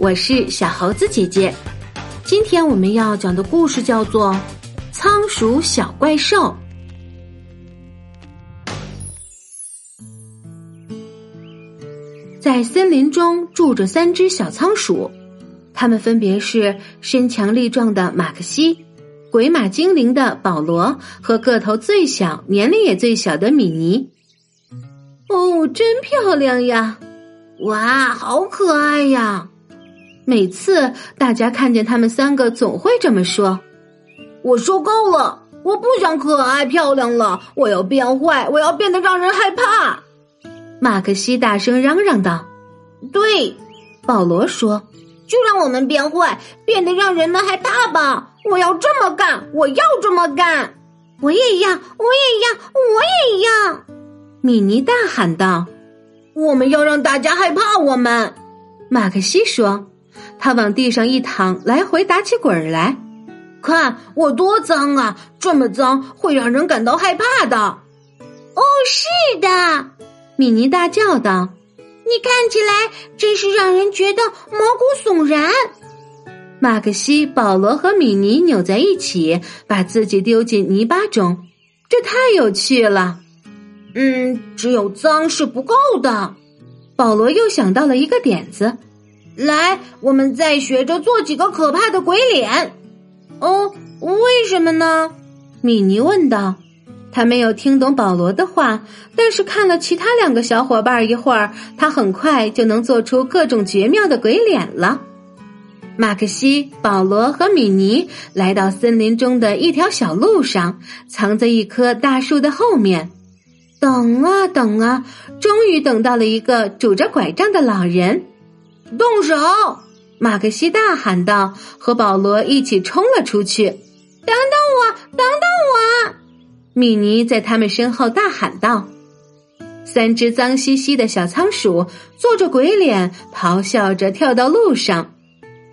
我是小猴子姐姐。今天我们要讲的故事叫做《仓鼠小怪兽》。在森林中住着三只小仓鼠，它们分别是身强力壮的马克西、鬼马精灵的保罗和个头最小、年龄也最小的米妮。哦，真漂亮呀！哇，好可爱呀！每次大家看见他们三个，总会这么说：“我受够了，我不想可爱漂亮了，我要变坏，我要变得让人害怕。”马克西大声嚷嚷道：“对，保罗说，就让我们变坏，变得让人们害怕吧！我要这么干，我要这么干，我也要，我也要，我也要！”米妮大喊道。我们要让大家害怕我们，马克西说。他往地上一躺，来回打起滚来。看我多脏啊！这么脏会让人感到害怕的。哦，是的，米妮大叫道：“你看起来真是让人觉得毛骨悚然。”马克西、保罗和米妮扭在一起，把自己丢进泥巴中，这太有趣了。嗯，只有脏是不够的。保罗又想到了一个点子，来，我们再学着做几个可怕的鬼脸。哦，为什么呢？米妮问道。他没有听懂保罗的话，但是看了其他两个小伙伴一会儿，他很快就能做出各种绝妙的鬼脸了。马克西、保罗和米妮来到森林中的一条小路上，藏在一棵大树的后面。等啊等啊，终于等到了一个拄着拐杖的老人。动手！马克西大喊道，和保罗一起冲了出去。等等我，等等我！米妮在他们身后大喊道。三只脏兮兮的小仓鼠做着鬼脸，咆哮着跳到路上，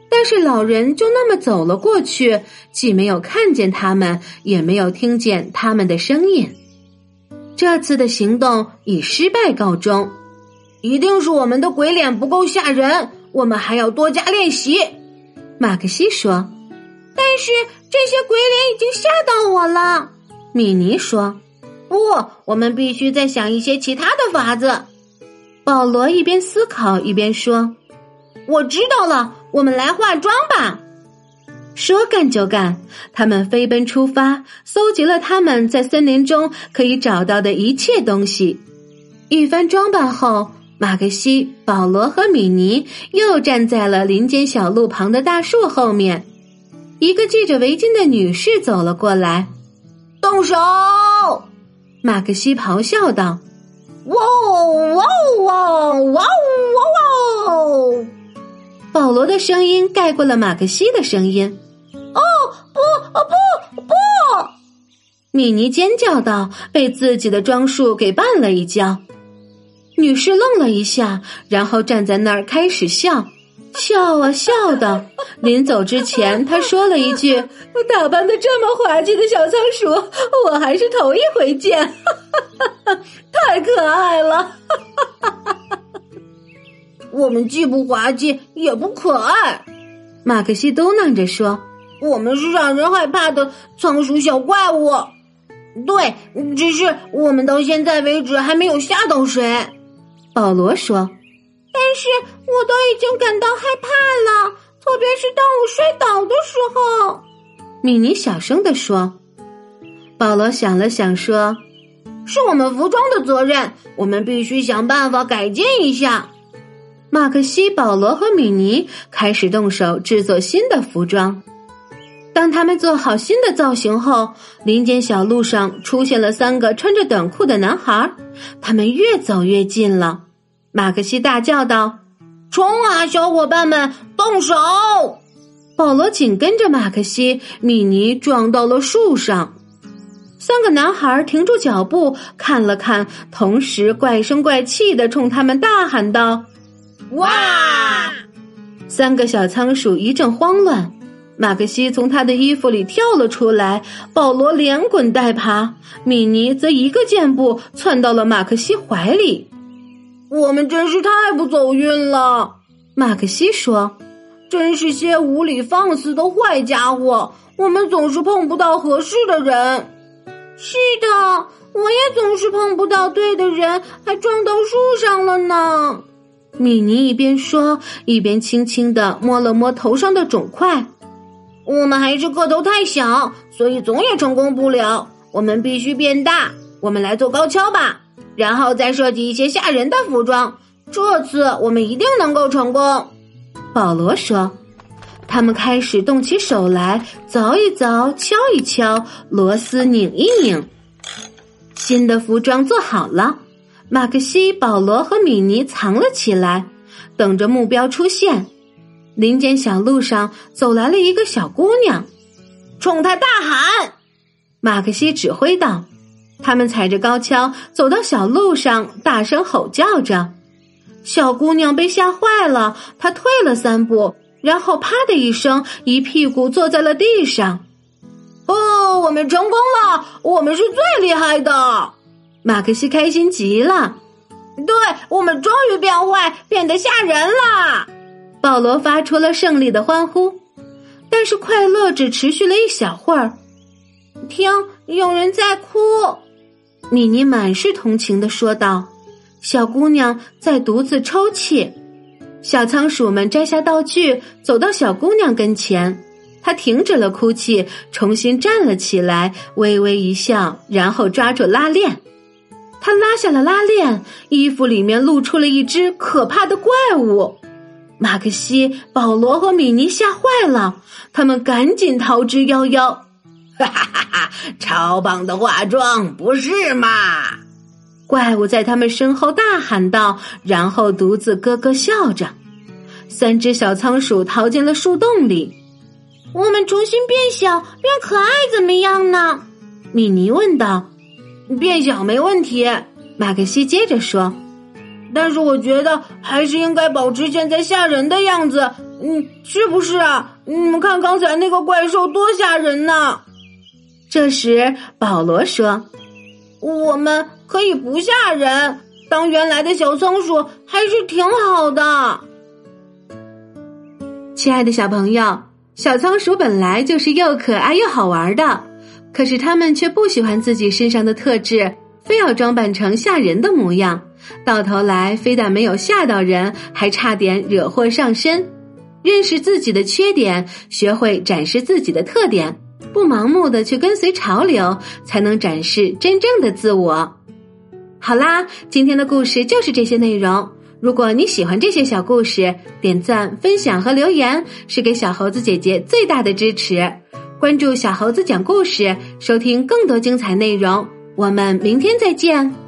但是老人就那么走了过去，既没有看见他们，也没有听见他们的声音。这次的行动以失败告终，一定是我们的鬼脸不够吓人，我们还要多加练习。马克西说：“但是这些鬼脸已经吓到我了。”米妮说：“不，我们必须再想一些其他的法子。”保罗一边思考一边说：“我知道了，我们来化妆吧。”说干就干，他们飞奔出发，搜集了他们在森林中可以找到的一切东西。一番装扮后，马克西、保罗和米妮又站在了林间小路旁的大树后面。一个系着围巾的女士走了过来，动手！马克西咆哮道：“哇哇哇哇哇哇！”保罗的声音盖过了马克西的声音。哦不哦不不！米妮尖叫道，被自己的装束给绊了一跤。女士愣了一下，然后站在那儿开始笑，笑啊笑的。临走之前，她说了一句：“打扮的这么滑稽的小仓鼠，我还是头一回见，太可爱了。”我们既不滑稽也不可爱，马克西嘟囔着说。我们是让人害怕的仓鼠小怪物，对，只是我们到现在为止还没有吓到谁。保罗说：“但是我都已经感到害怕了，特别是当我摔倒的时候。”米妮小声地说。保罗想了想说：“是我们服装的责任，我们必须想办法改进一下。”马克西、保罗和米妮开始动手制作新的服装。当他们做好新的造型后，林间小路上出现了三个穿着短裤的男孩，他们越走越近了。马克西大叫道：“冲啊，小伙伴们，动手！”保罗紧跟着马克西，米妮撞到了树上。三个男孩停住脚步，看了看，同时怪声怪气的冲他们大喊道：“哇！”三个小仓鼠一阵慌乱。马克西从他的衣服里跳了出来，保罗连滚带爬，米妮则一个箭步窜到了马克西怀里。我们真是太不走运了，马克西说。真是些无理放肆的坏家伙！我们总是碰不到合适的人。是的，我也总是碰不到对的人，还撞到树上了呢。米妮一边说，一边轻轻的摸了摸头上的肿块。我们还是个头太小，所以总也成功不了。我们必须变大。我们来做高跷吧，然后再设计一些吓人的服装。这次我们一定能够成功。保罗说：“他们开始动起手来，凿一凿，敲一敲，螺丝拧一拧。新的服装做好了。马克西、保罗和米妮藏了起来，等着目标出现。林间小路上走来了一个小姑娘，冲他大喊：“马克西指挥道。”他们踩着高跷走到小路上，大声吼叫着。小姑娘被吓坏了，她退了三步，然后啪的一声，一屁股坐在了地上。哦，我们成功了！我们是最厉害的！马克西开心极了。对，我们终于变坏，变得吓人了！保罗发出了胜利的欢呼。但是快乐只持续了一小会儿。听，有人在哭。米妮满是同情的说道：“小姑娘在独自抽泣。”小仓鼠们摘下道具，走到小姑娘跟前。她停止了哭泣，重新站了起来，微微一笑，然后抓住拉链。她拉下了拉链，衣服里面露出了一只可怕的怪物。马克西、保罗和米妮吓坏了，他们赶紧逃之夭夭。哈哈哈哈！超棒的化妆，不是吗？怪物在他们身后大喊道，然后独自咯咯笑着。三只小仓鼠逃进了树洞里。我们重新变小，变可爱，怎么样呢？米妮问道。变小没问题，马克西接着说。但是我觉得还是应该保持现在吓人的样子。嗯，是不是啊？你们看刚才那个怪兽多吓人呢！这时，保罗说：“我们可以不吓人，当原来的小仓鼠还是挺好的。”亲爱的小朋友，小仓鼠本来就是又可爱又好玩的，可是他们却不喜欢自己身上的特质，非要装扮成吓人的模样，到头来非但没有吓到人，还差点惹祸上身。认识自己的缺点，学会展示自己的特点。不盲目的去跟随潮流，才能展示真正的自我。好啦，今天的故事就是这些内容。如果你喜欢这些小故事，点赞、分享和留言是给小猴子姐姐最大的支持。关注小猴子讲故事，收听更多精彩内容。我们明天再见。